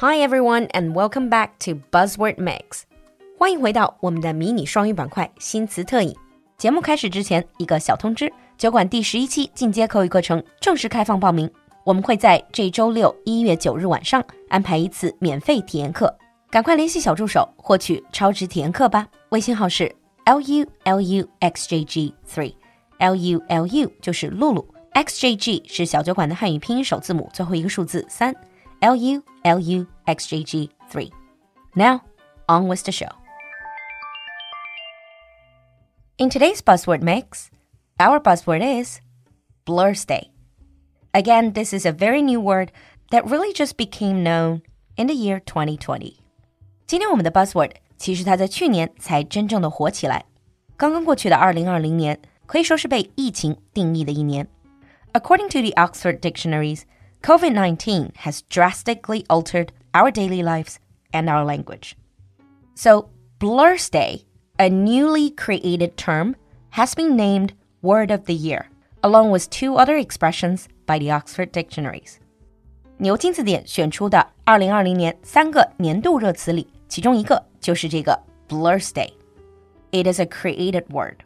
Hi everyone and welcome back to Buzzword Mix。欢迎回到我们的迷你双语板块新词特饮。节目开始之前，一个小通知：酒馆第十一期进阶口语课程正式开放报名。我们会在这周六一月九日晚上安排一次免费体验课，赶快联系小助手获取超值体验课吧。微信号是 l u l u x j g three，l u l u 就是露露，x j g 是小酒馆的汉语拼音首字母最后一个数字三。L U L U X J G 3. Now, on with the show. In today's buzzword mix, our buzzword is Blur's Again, this is a very new word that really just became known in the year 2020. 今天我们的 buzzword 其实它在去年才真正的火起来。刚刚过去的2020年可以说是被疫情定义的一年。According to the Oxford Dictionaries, COVID 19 has drastically altered our daily lives and our language. So, Blursday, a newly created term, has been named Word of the Year, along with two other expressions by the Oxford Dictionaries. 牛津字典选出的2020年三个年度热词里，其中一个就是这个 Blursday。It is a created word.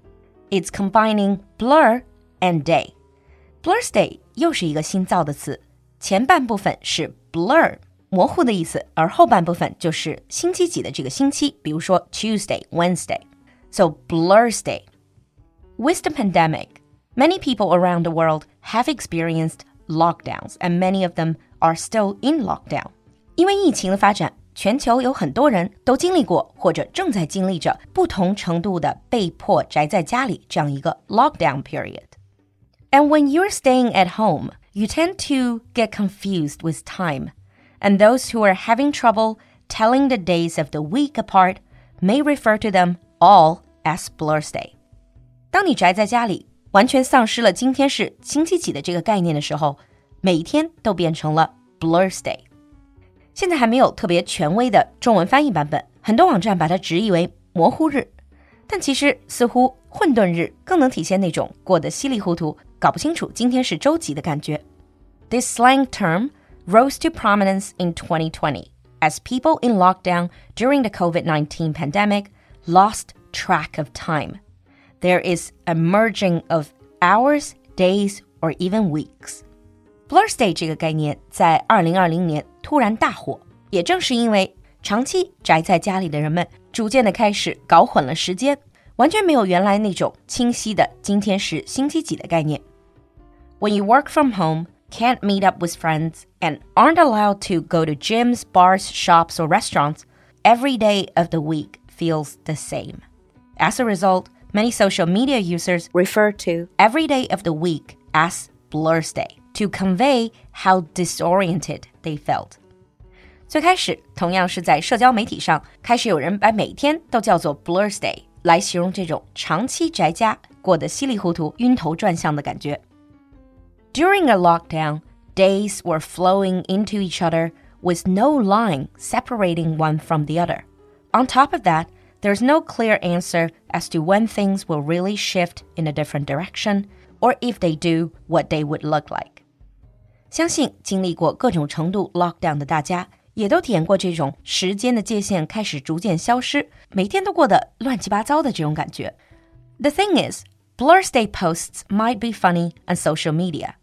It's combining blur and day. Blursday 又是一个新造的词。前半部分是 blur 模糊的意思，而后半部分就是星期几的这个星期，比如说 Tuesday, Wednesday. So blur's day. With the pandemic, many people around the world have experienced lockdowns, and many of them are still in lockdown. 因为疫情的发展，全球有很多人都经历过或者正在经历着不同程度的被迫宅在家里这样一个 lockdown period. and when you're staying at home, you tend to get confused with time. And those who are having trouble telling the days of the week apart may refer to them all as Blursday. 当你宅在家里，完全丧失了今天是星期几的这个概念的时候，每一天都变成了 Blur's Thursday。现在还没有特别权威的中文翻译版本，很多网站把它直译为模糊日。但其实似乎混沌日更能体现那种过得稀里糊涂、搞不清楚今天是周几的感觉。This slang term rose to prominence in 2020 as people in lockdown during the COVID 19 pandemic lost track of time. There is a merging of hours, days, or even weeks. Blursday 这个概念在2020年突然大火，也正是因为长期宅在家里的人们逐渐的开始搞混了时间，完全没有原来那种清晰的今天是星期几的概念。When you work from home, can't meet up with friends, and aren't allowed to go to gyms, bars, shops, or restaurants, every day of the week feels the same. As a result, many social media users refer to every day of the week as Blursday to convey how disoriented they felt. 最开始，同样是在社交媒体上，开始有人把每天都叫做 Blursday 来形容这种长期宅家过得稀里糊涂、晕头转向的感觉。During a lockdown, days were flowing into each other with no line separating one from the other. On top of that, there's no clear answer as to when things will really shift in a different direction, or if they do, what they would look like. 相信经历过各种程度 lockdown 的大家。也都体验过这种时间的界限开始逐渐消失，每天都过得乱七八糟的这种感觉。The thing is, Blursday posts might be funny on social media,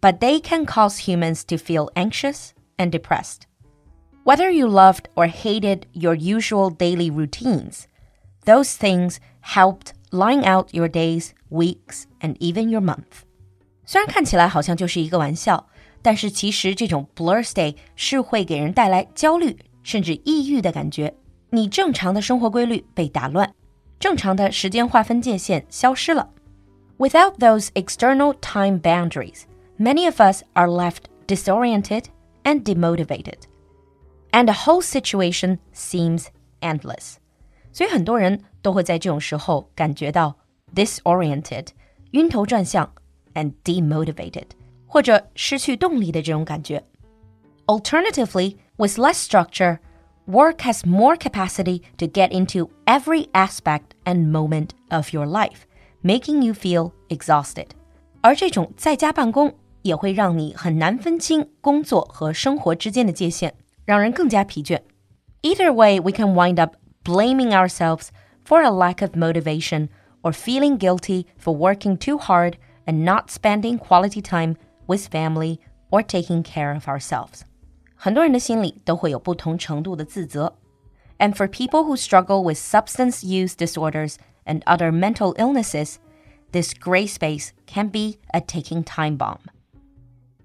but they can cause humans to feel anxious and depressed. Whether you loved or hated your usual daily routines, those things helped line out your days, weeks, and even your month. 虽然看起来好像就是一个玩笑，但是其实这种 Blursday 是会给人带来焦虑甚至抑郁的感觉。你正常的生活规律被打乱，正常的时间划分界限消失了。Without those external time boundaries, many of us are left disoriented and demotivated, and the whole situation seems endless. 所以很多人都会在这种时候感觉到 disoriented，晕头转向，and demotivated。或者失去动力的这种感觉. Alternatively, with less structure, work has more capacity to get into every aspect and moment of your life, making you feel exhausted. 而这种在家办公也会让你很难分清工作和生活之间的界限，让 让人更加疲倦。Either way, we can wind up blaming ourselves for a lack of motivation or feeling guilty for working too hard and not spending quality time with family or taking care of ourselves. 很多人的心里都会有不同程度的自责。And for people who struggle with substance use disorders and other mental illnesses, this gray space can be a ticking time bomb.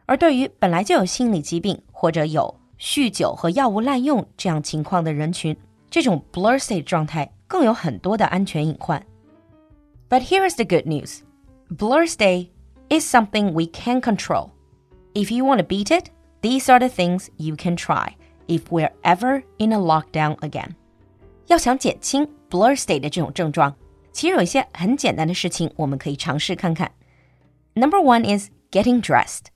而对于本来就有心理疾病或者有酗酒和药物滥用这样情况的人群，这种 Blursday 状态更有很多的安全隐患。But here is the good news: Blursday is something we can control. If you want to beat it, these are the things you can try if we're ever in a lockdown again. 要想减轻 blur state 的这种症状，其实有一些很简单的事情我们可以尝试看看。Number one is getting dressed.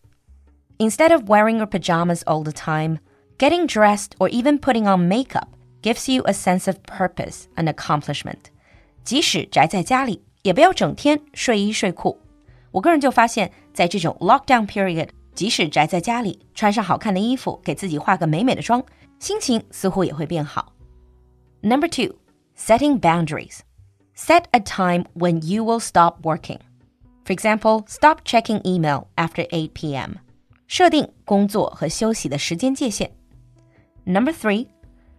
Instead of wearing your pajamas all the time, getting dressed or even putting on makeup gives you a sense of purpose and accomplishment. 即使宅在家里，也不要整天睡衣睡裤。 我个人就发现，在这种 lockdown period，即使宅在家里，穿上好看的衣服，给自己化个美美的妆，心情似乎也会变好。Number two, setting boundaries. Set a time when you will stop working. For example, stop checking email after 8 p.m. 设定工作和休息的时间界限。Number three,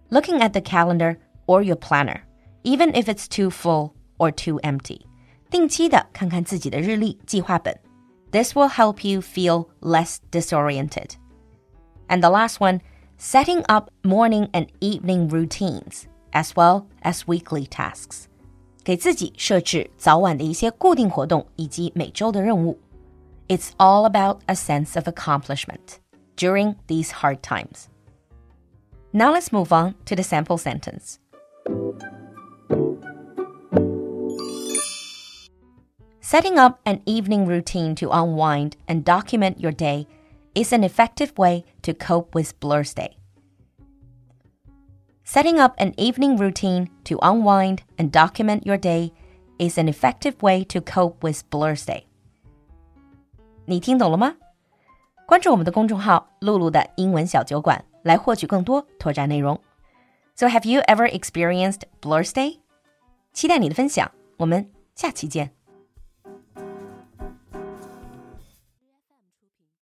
looking at the calendar or your planner, even if it's too full or too empty. 定期的看看自己的日历计划本。this will help you feel less disoriented. And the last one, setting up morning and evening routines as well as weekly tasks. 给自己设置早晚的一些固定活动以及每周的任务。It's all about a sense of accomplishment during these hard times. Now let's move on to the sample sentence. Setting up an evening routine to unwind and document your day is an effective way to cope with Blursday. Setting up an evening routine to unwind and document your day is an effective way to cope with Blursday. 你听懂了吗？关注我们的公众号“露露的英文小酒馆”来获取更多拓展内容。So have you ever experienced Blursday? 期待你的分享，我们下期见。